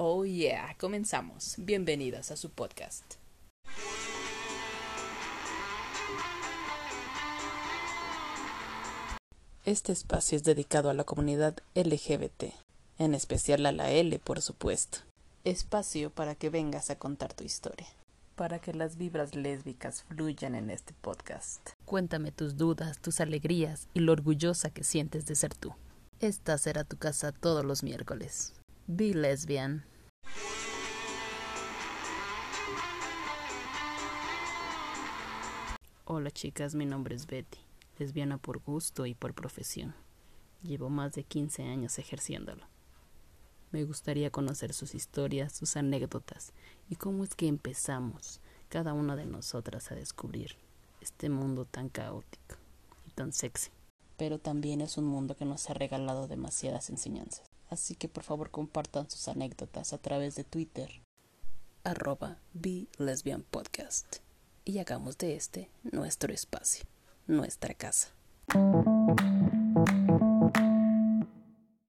Oh yeah, comenzamos. Bienvenidas a su podcast. Este espacio es dedicado a la comunidad LGBT, en especial a la L, por supuesto. Espacio para que vengas a contar tu historia. Para que las vibras lésbicas fluyan en este podcast. Cuéntame tus dudas, tus alegrías y lo orgullosa que sientes de ser tú. Esta será tu casa todos los miércoles. Be lesbian. Hola chicas, mi nombre es Betty, lesbiana por gusto y por profesión. Llevo más de 15 años ejerciéndolo. Me gustaría conocer sus historias, sus anécdotas y cómo es que empezamos, cada una de nosotras, a descubrir este mundo tan caótico y tan sexy. Pero también es un mundo que nos ha regalado demasiadas enseñanzas. Así que por favor compartan sus anécdotas a través de Twitter, arroba Podcast, y hagamos de este nuestro espacio, nuestra casa.